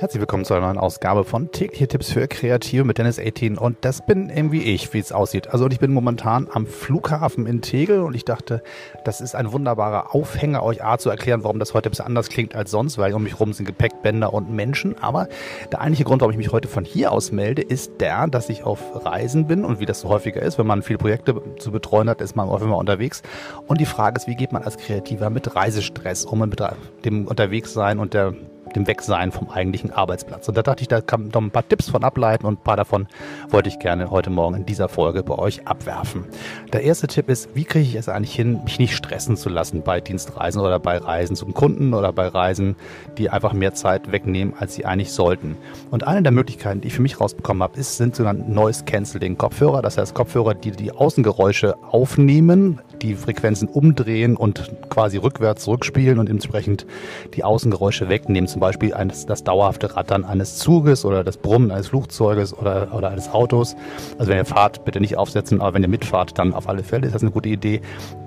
Herzlich willkommen zu einer neuen Ausgabe von tägliche Tipps für Kreative mit Dennis 18 und das bin irgendwie ich, wie es aussieht. Also ich bin momentan am Flughafen in Tegel und ich dachte, das ist ein wunderbarer Aufhänger, euch A zu erklären, warum das heute ein bisschen anders klingt als sonst, weil um mich herum sind Gepäckbänder und Menschen. Aber der eigentliche Grund, warum ich mich heute von hier aus melde, ist der, dass ich auf Reisen bin und wie das so häufiger ist, wenn man viele Projekte zu betreuen hat, ist man häufig mal unterwegs. Und die Frage ist, wie geht man als Kreativer mit Reisestress um, mit dem Unterwegssein und der dem Wegsein vom eigentlichen Arbeitsplatz. Und da dachte ich, da kann man noch ein paar Tipps von ableiten und ein paar davon wollte ich gerne heute Morgen in dieser Folge bei euch abwerfen. Der erste Tipp ist, wie kriege ich es eigentlich hin, mich nicht stressen zu lassen bei Dienstreisen oder bei Reisen zum Kunden oder bei Reisen, die einfach mehr Zeit wegnehmen, als sie eigentlich sollten. Und eine der Möglichkeiten, die ich für mich rausbekommen habe, ist, sind sogenannte Noise Cancelling Kopfhörer. Das heißt Kopfhörer, die die Außengeräusche aufnehmen, die Frequenzen umdrehen und quasi rückwärts zurückspielen und entsprechend die Außengeräusche wegnehmen. Zum Beispiel eines, das dauerhafte Rattern eines Zuges oder das Brummen eines Flugzeuges oder, oder eines Autos. Also wenn ihr fahrt, bitte nicht aufsetzen, aber wenn ihr mitfahrt, dann auf alle Fälle ist das eine gute Idee.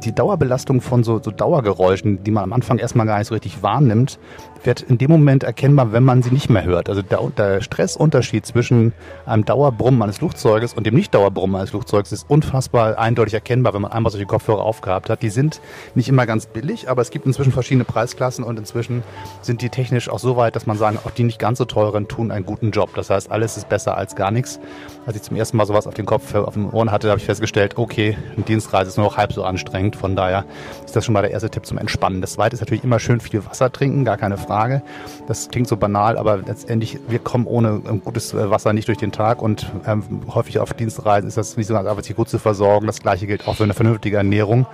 Die Dauerbelastung von so, so Dauergeräuschen, die man am Anfang erstmal gar nicht so richtig wahrnimmt, wird in dem Moment erkennbar, wenn man sie nicht mehr hört. Also der, der Stressunterschied zwischen einem Dauerbrummen eines Flugzeuges und dem Nicht-Dauerbrummen eines Flugzeuges ist unfassbar eindeutig erkennbar, wenn man einmal solche Kopfhörer aufgehabt hat. Die sind nicht immer ganz billig, aber es gibt inzwischen verschiedene Preisklassen und inzwischen sind die technisch auch so weit, dass man sagen, auch die nicht ganz so teuren tun einen guten Job. Das heißt, alles ist besser als gar nichts. Als ich zum ersten Mal sowas auf den Kopf, auf den Ohren hatte, habe ich festgestellt, okay, eine Dienstreise ist nur noch halb so anstrengend. Von daher ist das schon mal der erste Tipp zum Entspannen. Das zweite ist natürlich immer schön viel Wasser trinken, gar keine Frage. Das klingt so banal, aber letztendlich, wir kommen ohne gutes äh, Wasser nicht durch den Tag und ähm, häufig auf Dienstreisen ist das nicht so einfach, sich gut zu versorgen. Das gleiche gilt auch für eine vernünftige Ernährung.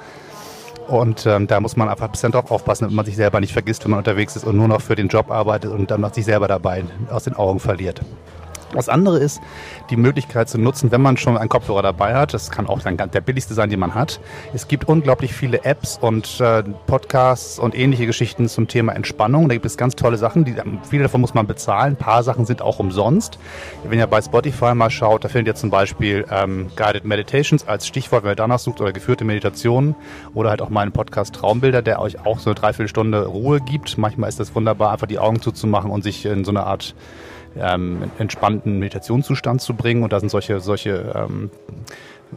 Und ähm, da muss man einfach ein bisschen drauf aufpassen, damit man sich selber nicht vergisst, wenn man unterwegs ist und nur noch für den Job arbeitet und dann noch sich selber dabei aus den Augen verliert. Das andere ist, die Möglichkeit zu nutzen, wenn man schon einen Kopfhörer dabei hat. Das kann auch dann der billigste sein, den man hat. Es gibt unglaublich viele Apps und äh, Podcasts und ähnliche Geschichten zum Thema Entspannung. Da gibt es ganz tolle Sachen. Die, viele davon muss man bezahlen. Ein paar Sachen sind auch umsonst. Wenn ihr bei Spotify mal schaut, da findet ihr zum Beispiel ähm, Guided Meditations als Stichwort, wenn ihr danach sucht, oder geführte Meditationen oder halt auch meinen Podcast Traumbilder, der euch auch so eine Dreiviertelstunde Ruhe gibt. Manchmal ist das wunderbar, einfach die Augen zuzumachen und sich in so eine Art ähm, entspannten Meditationszustand zu bringen. Und da sind solche, solche ähm,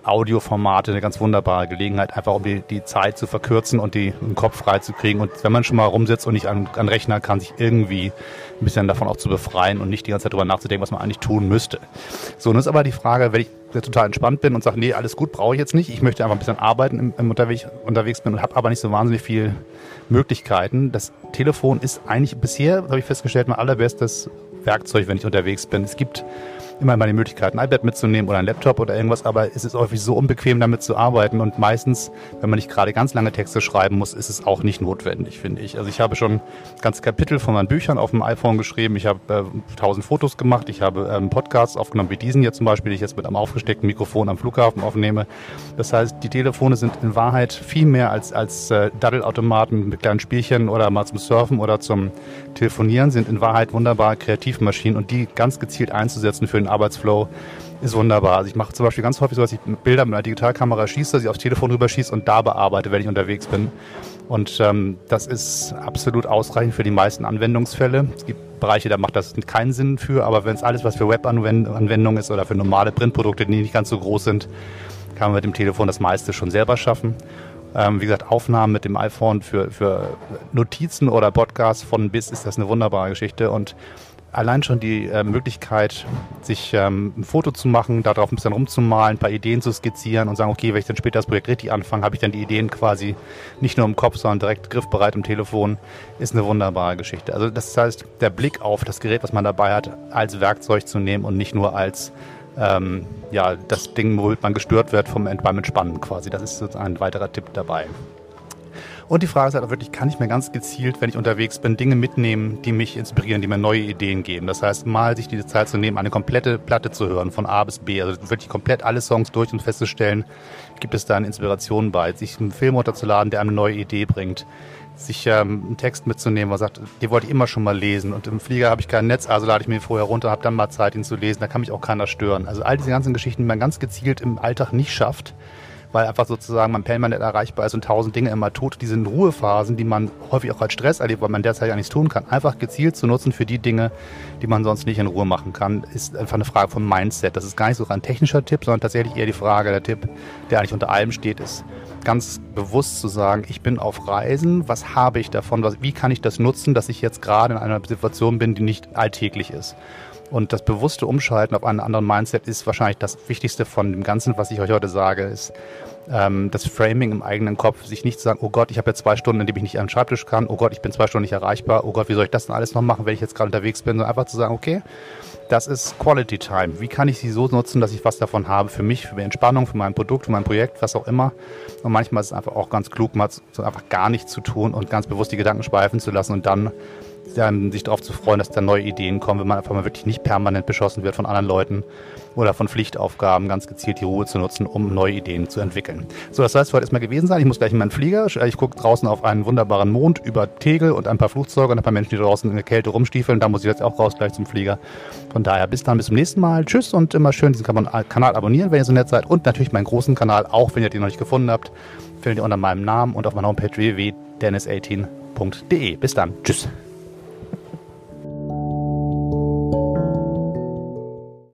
Audioformate eine ganz wunderbare Gelegenheit, einfach um die, die Zeit zu verkürzen und die, den Kopf frei zu kriegen. Und wenn man schon mal rumsitzt und nicht an, an Rechner kann, sich irgendwie ein bisschen davon auch zu befreien und nicht die ganze Zeit darüber nachzudenken, was man eigentlich tun müsste. So, nun ist aber die Frage, wenn ich total entspannt bin und sage, nee, alles gut, brauche ich jetzt nicht. Ich möchte einfach ein bisschen arbeiten im, im unterwegs, unterwegs bin und habe aber nicht so wahnsinnig viel Möglichkeiten. Das Telefon ist eigentlich bisher, habe ich festgestellt, mein allerbestes Werkzeug, wenn ich unterwegs bin. Es gibt immer mal die Möglichkeit, ein iPad mitzunehmen oder ein Laptop oder irgendwas, aber es ist häufig so unbequem, damit zu arbeiten und meistens, wenn man nicht gerade ganz lange Texte schreiben muss, ist es auch nicht notwendig, finde ich. Also ich habe schon ganz Kapitel von meinen Büchern auf dem iPhone geschrieben, ich habe äh, tausend Fotos gemacht, ich habe ähm, Podcasts aufgenommen, wie diesen hier zum Beispiel, den ich jetzt mit einem aufgesteckten Mikrofon am Flughafen aufnehme. Das heißt, die Telefone sind in Wahrheit viel mehr als, als äh, Daddelautomaten mit kleinen Spielchen oder mal zum Surfen oder zum Telefonieren, sind in Wahrheit wunderbare Kreativmaschinen und die ganz gezielt einzusetzen für den Arbeitsflow ist wunderbar. Also ich mache zum Beispiel ganz häufig so, dass ich Bilder mit einer Digitalkamera schieße, dass ich aufs Telefon rüber schieße und da bearbeite, wenn ich unterwegs bin. Und ähm, das ist absolut ausreichend für die meisten Anwendungsfälle. Es gibt Bereiche, da macht das keinen Sinn für, aber wenn es alles, was für Webanwendungen ist oder für normale Printprodukte, die nicht ganz so groß sind, kann man mit dem Telefon das meiste schon selber schaffen. Ähm, wie gesagt, Aufnahmen mit dem iPhone für, für Notizen oder Podcasts von bis ist das eine wunderbare Geschichte und allein schon die äh, Möglichkeit, sich ähm, ein Foto zu machen, darauf ein bisschen rumzumalen, ein paar Ideen zu skizzieren und sagen, okay, wenn ich dann später das Projekt richtig anfange, habe ich dann die Ideen quasi nicht nur im Kopf, sondern direkt griffbereit im Telefon, ist eine wunderbare Geschichte. Also das heißt, der Blick auf das Gerät, was man dabei hat, als Werkzeug zu nehmen und nicht nur als ähm, ja, das Ding, womit man gestört wird vom, beim Entspannen quasi. Das ist ein weiterer Tipp dabei. Und die Frage ist halt auch wirklich, kann ich mir ganz gezielt, wenn ich unterwegs bin, Dinge mitnehmen, die mich inspirieren, die mir neue Ideen geben. Das heißt, mal sich diese Zeit zu nehmen, eine komplette Platte zu hören, von A bis B, also wirklich komplett alle Songs durch und festzustellen, gibt es da eine Inspiration bei, sich einen Film runterzuladen, der eine neue Idee bringt sich ähm, einen Text mitzunehmen, wo man sagt, die wollte ich immer schon mal lesen und im Flieger habe ich kein Netz, also lade ich mir vorher runter, habe dann mal Zeit, ihn zu lesen, da kann mich auch keiner stören. Also all diese ganzen Geschichten, die man ganz gezielt im Alltag nicht schafft, weil einfach sozusagen man permanent erreichbar ist und tausend Dinge immer tut. Diese Ruhephasen, die man häufig auch als Stress erlebt, weil man derzeit ja nichts tun kann, einfach gezielt zu nutzen für die Dinge, die man sonst nicht in Ruhe machen kann, ist einfach eine Frage vom Mindset. Das ist gar nicht so ein technischer Tipp, sondern tatsächlich eher die Frage, der Tipp, der eigentlich unter allem steht, ist ganz bewusst zu sagen, ich bin auf Reisen, was habe ich davon, was, wie kann ich das nutzen, dass ich jetzt gerade in einer Situation bin, die nicht alltäglich ist. Und das bewusste Umschalten auf einen anderen Mindset ist wahrscheinlich das Wichtigste von dem Ganzen, was ich euch heute sage, ist ähm, das Framing im eigenen Kopf, sich nicht zu sagen, oh Gott, ich habe jetzt zwei Stunden, in denen ich nicht an den Schreibtisch kann, oh Gott, ich bin zwei Stunden nicht erreichbar, oh Gott, wie soll ich das denn alles noch machen, wenn ich jetzt gerade unterwegs bin, sondern einfach zu sagen, okay, das ist Quality Time. Wie kann ich sie so nutzen, dass ich was davon habe für mich, für die Entspannung, für mein Produkt, für mein Projekt, was auch immer. Und manchmal ist es einfach auch ganz klug, mal so einfach gar nichts zu tun und ganz bewusst die Gedanken schweifen zu lassen und dann sich darauf zu freuen, dass da neue Ideen kommen, wenn man einfach mal wirklich nicht permanent beschossen wird von anderen Leuten oder von Pflichtaufgaben, ganz gezielt die Ruhe zu nutzen, um neue Ideen zu entwickeln. So, das soll es für heute erstmal gewesen sein. Ich muss gleich in meinen Flieger. Ich gucke draußen auf einen wunderbaren Mond über Tegel und ein paar Flugzeuge und ein paar Menschen, die draußen in der Kälte rumstiefeln. Da muss ich jetzt auch raus gleich zum Flieger. Von daher bis dann, bis zum nächsten Mal. Tschüss und immer schön diesen Kanal abonnieren, wenn ihr so nett seid. Und natürlich meinen großen Kanal, auch wenn ihr den noch nicht gefunden habt, findet ihr unter meinem Namen und auf meiner Homepage www.dennis18.de. Bis dann. Tschüss.